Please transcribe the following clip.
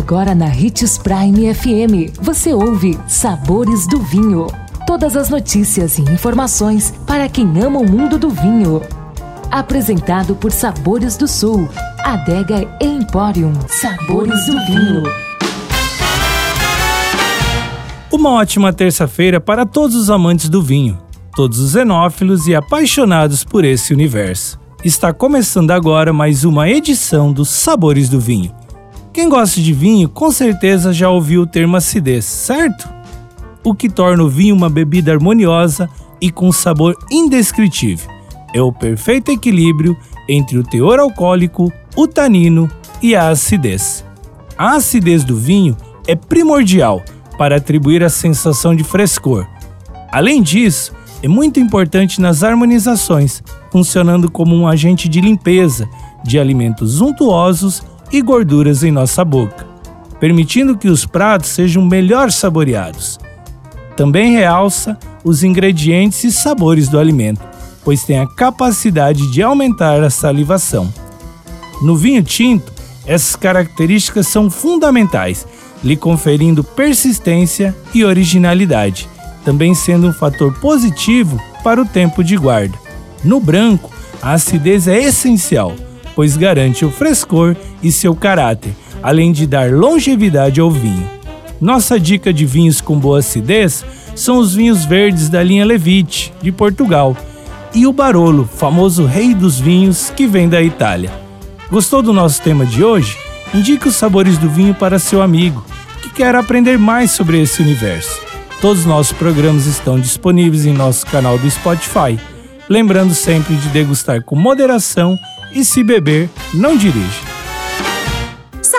Agora na Ritz Prime FM, você ouve Sabores do Vinho. Todas as notícias e informações para quem ama o mundo do vinho. Apresentado por Sabores do Sul, Adega Emporium. Sabores do Vinho. Uma ótima terça-feira para todos os amantes do vinho, todos os xenófilos e apaixonados por esse universo. Está começando agora mais uma edição dos Sabores do Vinho. Quem gosta de vinho com certeza já ouviu o termo acidez, certo? O que torna o vinho uma bebida harmoniosa e com sabor indescritível. É o perfeito equilíbrio entre o teor alcoólico, o tanino e a acidez. A acidez do vinho é primordial para atribuir a sensação de frescor. Além disso, é muito importante nas harmonizações, funcionando como um agente de limpeza de alimentos untuosos e gorduras em nossa boca, permitindo que os pratos sejam melhor saboreados. Também realça os ingredientes e sabores do alimento, pois tem a capacidade de aumentar a salivação. No vinho tinto, essas características são fundamentais, lhe conferindo persistência e originalidade, também sendo um fator positivo para o tempo de guarda. No branco, a acidez é essencial pois garante o frescor e seu caráter, além de dar longevidade ao vinho. Nossa dica de vinhos com boa acidez são os vinhos verdes da linha Levite, de Portugal, e o Barolo, famoso rei dos vinhos que vem da Itália. Gostou do nosso tema de hoje? Indique os sabores do vinho para seu amigo que quer aprender mais sobre esse universo. Todos os nossos programas estão disponíveis em nosso canal do Spotify. Lembrando sempre de degustar com moderação e se beber, não dirige.